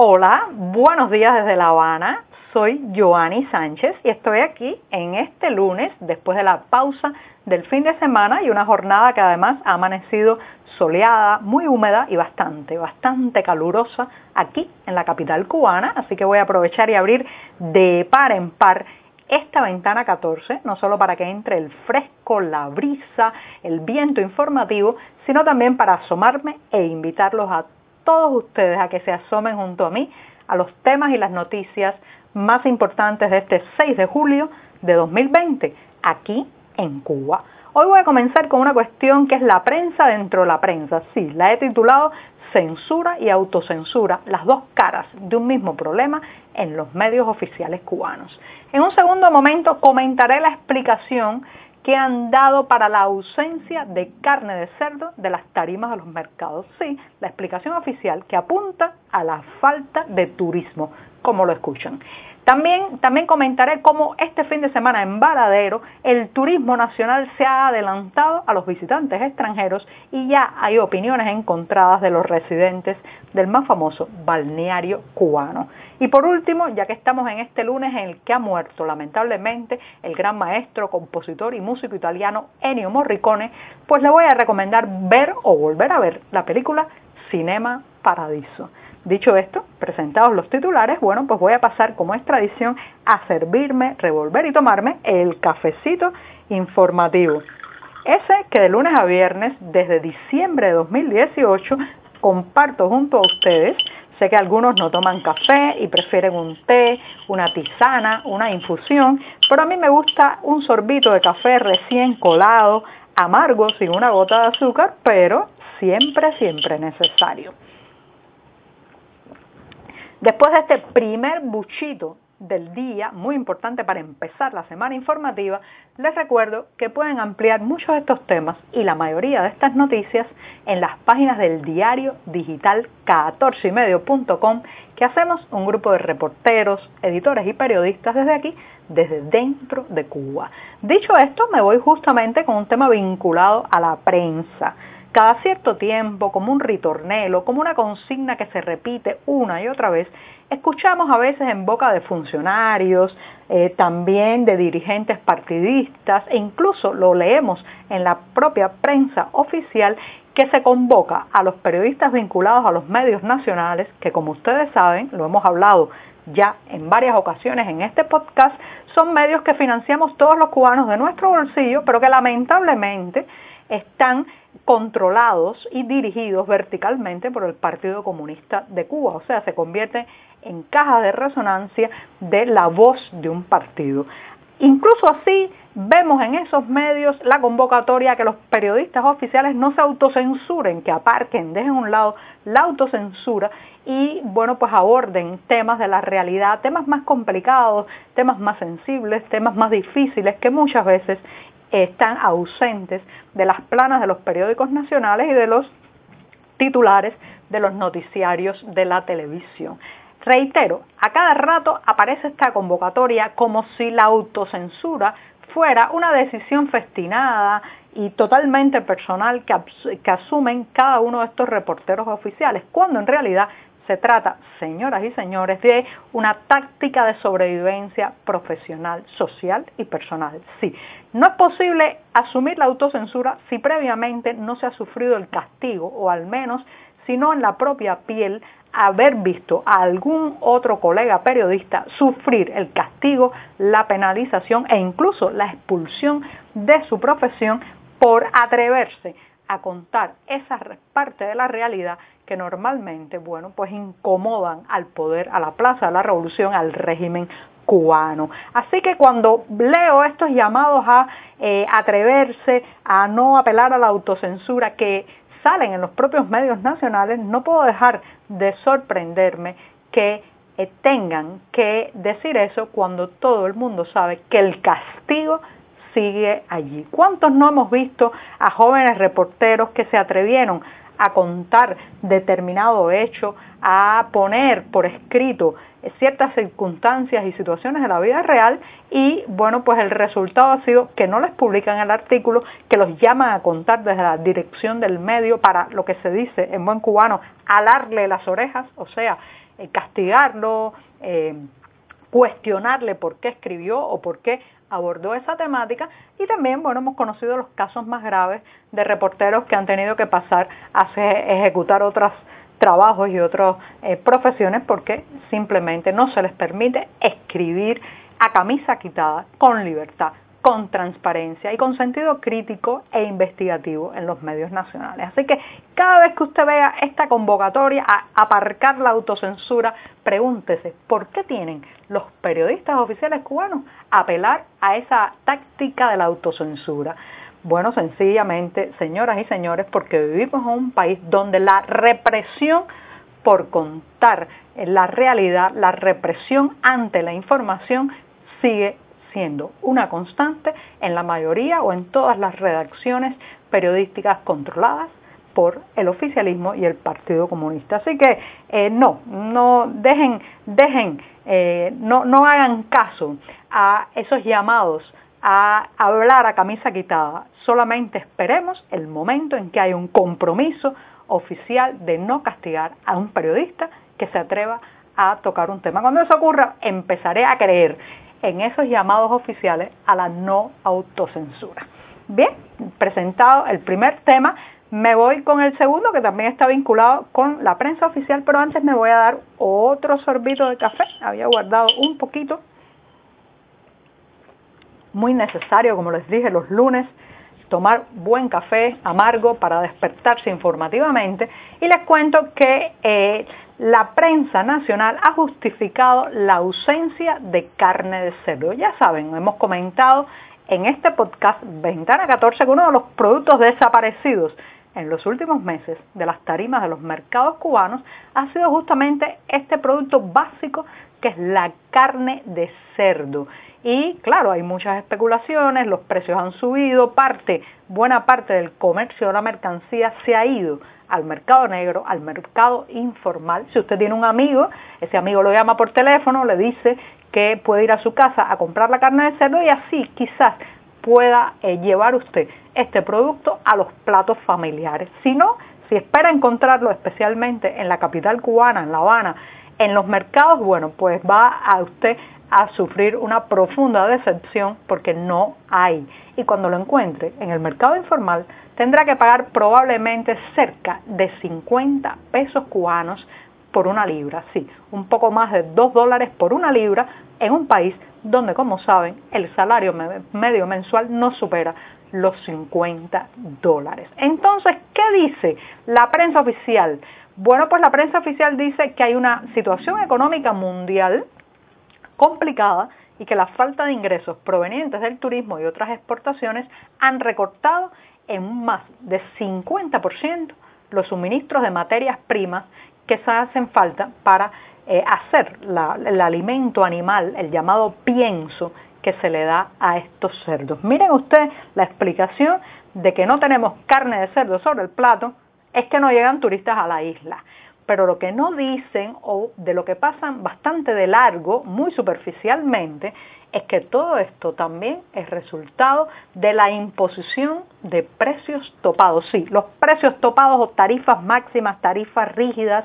Hola, buenos días desde La Habana. Soy Joanny Sánchez y estoy aquí en este lunes después de la pausa del fin de semana y una jornada que además ha amanecido soleada, muy húmeda y bastante, bastante calurosa aquí en la capital cubana. Así que voy a aprovechar y abrir de par en par esta ventana 14, no solo para que entre el fresco, la brisa, el viento informativo, sino también para asomarme e invitarlos a todos ustedes a que se asomen junto a mí a los temas y las noticias más importantes de este 6 de julio de 2020 aquí en Cuba. Hoy voy a comenzar con una cuestión que es la prensa dentro de la prensa. Sí, la he titulado Censura y autocensura, las dos caras de un mismo problema en los medios oficiales cubanos. En un segundo momento comentaré la explicación que han dado para la ausencia de carne de cerdo de las tarimas de los mercados. Sí, la explicación oficial que apunta a la falta de turismo, como lo escuchan. También, también comentaré cómo este fin de semana en Varadero el turismo nacional se ha adelantado a los visitantes extranjeros y ya hay opiniones encontradas de los residentes del más famoso balneario cubano. Y por último, ya que estamos en este lunes en el que ha muerto lamentablemente el gran maestro, compositor y músico italiano Ennio Morricone, pues le voy a recomendar ver o volver a ver la película Cinema Paradiso. Dicho esto, presentados los titulares, bueno, pues voy a pasar, como es tradición, a servirme, revolver y tomarme el cafecito informativo. Ese que de lunes a viernes, desde diciembre de 2018, comparto junto a ustedes. Sé que algunos no toman café y prefieren un té, una tisana, una infusión, pero a mí me gusta un sorbito de café recién colado, amargo, sin una gota de azúcar, pero siempre, siempre necesario. Después de este primer buchito del día, muy importante para empezar la semana informativa, les recuerdo que pueden ampliar muchos de estos temas y la mayoría de estas noticias en las páginas del diario digital 14ymedio.com que hacemos un grupo de reporteros, editores y periodistas desde aquí, desde dentro de Cuba. Dicho esto, me voy justamente con un tema vinculado a la prensa cada cierto tiempo, como un ritornelo, como una consigna que se repite una y otra vez, escuchamos a veces en boca de funcionarios, eh, también de dirigentes partidistas e incluso lo leemos en la propia prensa oficial que se convoca a los periodistas vinculados a los medios nacionales, que como ustedes saben, lo hemos hablado ya en varias ocasiones en este podcast, son medios que financiamos todos los cubanos de nuestro bolsillo, pero que lamentablemente están controlados y dirigidos verticalmente por el Partido Comunista de Cuba, o sea, se convierte en caja de resonancia de la voz de un partido. Incluso así vemos en esos medios la convocatoria a que los periodistas oficiales no se autocensuren, que aparquen, dejen a un lado la autocensura y bueno, pues aborden temas de la realidad, temas más complicados, temas más sensibles, temas más difíciles que muchas veces están ausentes de las planas de los periódicos nacionales y de los titulares de los noticiarios de la televisión. Reitero, a cada rato aparece esta convocatoria como si la autocensura fuera una decisión festinada y totalmente personal que, que, asumen cada uno de estos reporteros oficiales, cuando en realidad se trata, señoras y señores, de una táctica de sobrevivencia profesional, social y personal. Sí, no es posible asumir la autocensura si previamente no se ha sufrido el castigo, o al menos si no en la propia piel haber visto a algún otro colega periodista sufrir el castigo, la penalización e incluso la expulsión de su profesión por atreverse a contar esa parte de la realidad que normalmente, bueno, pues incomodan al poder, a la Plaza de la Revolución, al régimen cubano. Así que cuando leo estos llamados a eh, atreverse, a no apelar a la autocensura que salen en los propios medios nacionales, no puedo dejar de sorprenderme que eh, tengan que decir eso cuando todo el mundo sabe que el castigo sigue allí. ¿Cuántos no hemos visto a jóvenes reporteros que se atrevieron a contar determinado hecho, a poner por escrito ciertas circunstancias y situaciones de la vida real y bueno, pues el resultado ha sido que no les publican el artículo, que los llaman a contar desde la dirección del medio para lo que se dice en buen cubano, alarle las orejas, o sea, eh, castigarlo, eh, cuestionarle por qué escribió o por qué abordó esa temática. Y también, bueno, hemos conocido los casos más graves de reporteros que han tenido que pasar a ejecutar otros trabajos y otras eh, profesiones porque simplemente no se les permite escribir a camisa quitada con libertad con transparencia y con sentido crítico e investigativo en los medios nacionales. Así que cada vez que usted vea esta convocatoria a aparcar la autocensura, pregúntese por qué tienen los periodistas oficiales cubanos apelar a esa táctica de la autocensura. Bueno, sencillamente, señoras y señores, porque vivimos en un país donde la represión por contar la realidad, la represión ante la información sigue una constante en la mayoría o en todas las redacciones periodísticas controladas por el oficialismo y el Partido Comunista. Así que eh, no, no dejen, dejen, eh, no, no hagan caso a esos llamados a hablar a camisa quitada. Solamente esperemos el momento en que haya un compromiso oficial de no castigar a un periodista que se atreva a tocar un tema. Cuando eso ocurra, empezaré a creer en esos llamados oficiales a la no autocensura. Bien, presentado el primer tema, me voy con el segundo que también está vinculado con la prensa oficial, pero antes me voy a dar otro sorbito de café. Había guardado un poquito, muy necesario, como les dije, los lunes tomar buen café amargo para despertarse informativamente y les cuento que eh, la prensa nacional ha justificado la ausencia de carne de cerdo. Ya saben, hemos comentado en este podcast Ventana 14 que uno de los productos desaparecidos en los últimos meses de las tarimas de los mercados cubanos ha sido justamente este producto básico que es la carne de cerdo. Y claro, hay muchas especulaciones, los precios han subido, parte, buena parte del comercio de la mercancía se ha ido al mercado negro, al mercado informal. Si usted tiene un amigo, ese amigo lo llama por teléfono, le dice que puede ir a su casa a comprar la carne de cerdo y así quizás pueda eh, llevar usted este producto a los platos familiares. Si no, si espera encontrarlo especialmente en la capital cubana, en La Habana, en los mercados, bueno, pues va a usted a sufrir una profunda decepción porque no hay. Y cuando lo encuentre en el mercado informal, tendrá que pagar probablemente cerca de 50 pesos cubanos por una libra, sí, un poco más de 2 dólares por una libra en un país donde, como saben, el salario medio mensual no supera los 50 dólares. Entonces, ¿qué dice la prensa oficial? Bueno, pues la prensa oficial dice que hay una situación económica mundial complicada y que la falta de ingresos provenientes del turismo y otras exportaciones han recortado en más de 50% los suministros de materias primas que se hacen falta para eh, hacer el alimento animal, el llamado pienso que se le da a estos cerdos. Miren ustedes la explicación de que no tenemos carne de cerdo sobre el plato, es que no llegan turistas a la isla pero lo que no dicen o de lo que pasan bastante de largo, muy superficialmente, es que todo esto también es resultado de la imposición de precios topados. Sí, los precios topados o tarifas máximas, tarifas rígidas,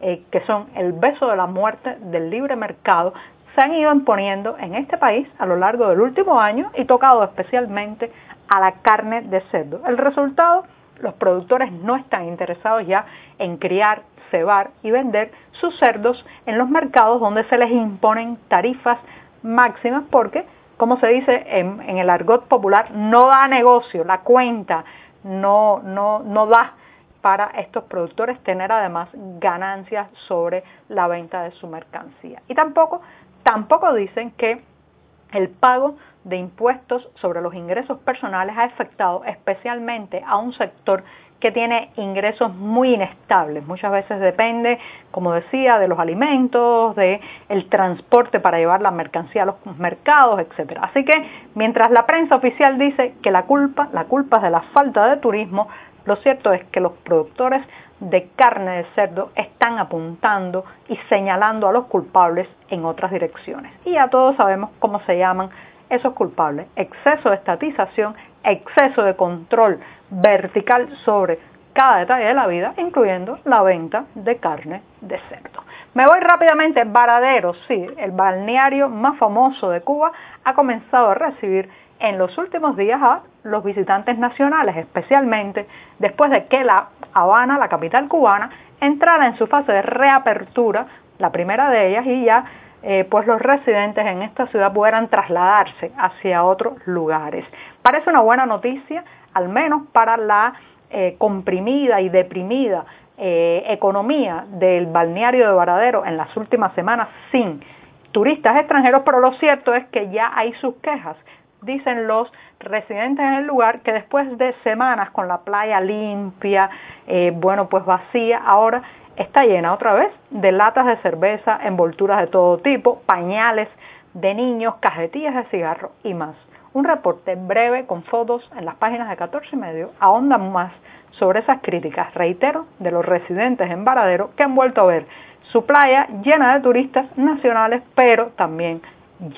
eh, que son el beso de la muerte del libre mercado, se han ido imponiendo en este país a lo largo del último año y tocado especialmente a la carne de cerdo. El resultado, los productores no están interesados ya en criar cebar y vender sus cerdos en los mercados donde se les imponen tarifas máximas porque, como se dice en, el argot popular, no da negocio, la cuenta no, no, no da para estos productores tener además ganancias sobre la venta de su mercancía. Y tampoco, tampoco dicen que el pago de impuestos sobre los ingresos personales ha afectado especialmente a un sector que tiene ingresos muy inestables. Muchas veces depende, como decía, de los alimentos, de el transporte para llevar la mercancía a los mercados, etcétera. Así que mientras la prensa oficial dice que la culpa, la culpa es de la falta de turismo, Lo cierto es que los productores de carne de cerdo están apuntando y señalando a los culpables en otras direcciones. Y ya todos sabemos cómo se llaman esos culpables. Exceso de estatización, exceso de control vertical sobre cada detalle de la vida, incluyendo la venta de carne de cerdo. Me voy rápidamente, Varadero, sí, el balneario más famoso de Cuba, ha comenzado a recibir en los últimos días los visitantes nacionales, especialmente después de que la Habana, la capital cubana, entrara en su fase de reapertura, la primera de ellas, y ya eh, pues los residentes en esta ciudad pudieran trasladarse hacia otros lugares. Parece una buena noticia, al menos para la eh, comprimida y deprimida eh, economía del balneario de Varadero en las últimas semanas sin turistas extranjeros, pero lo cierto es que ya hay sus quejas. Dicen los residentes en el lugar que después de semanas con la playa limpia, eh, bueno, pues vacía, ahora está llena otra vez de latas de cerveza, envolturas de todo tipo, pañales de niños, cajetillas de cigarro y más. Un reporte breve con fotos en las páginas de 14 y medio ahonda más sobre esas críticas, reitero, de los residentes en Varadero que han vuelto a ver su playa llena de turistas nacionales, pero también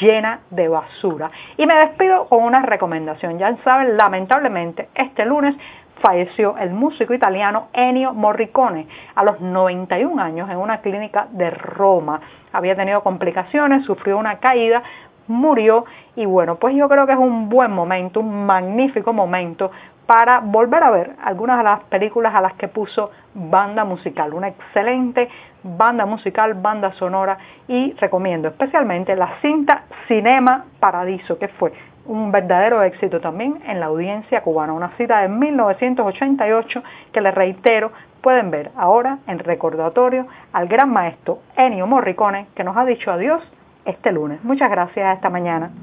llena de basura. Y me despido con una recomendación. Ya saben, lamentablemente, este lunes falleció el músico italiano Ennio Morricone a los 91 años en una clínica de Roma. Había tenido complicaciones, sufrió una caída, murió y bueno, pues yo creo que es un buen momento, un magnífico momento para volver a ver algunas de las películas a las que puso banda musical, una excelente banda musical, banda sonora y recomiendo especialmente la cinta Cinema Paradiso, que fue un verdadero éxito también en la audiencia cubana, una cita de 1988 que les reitero pueden ver ahora en recordatorio al gran maestro Ennio Morricone que nos ha dicho adiós este lunes. Muchas gracias esta mañana.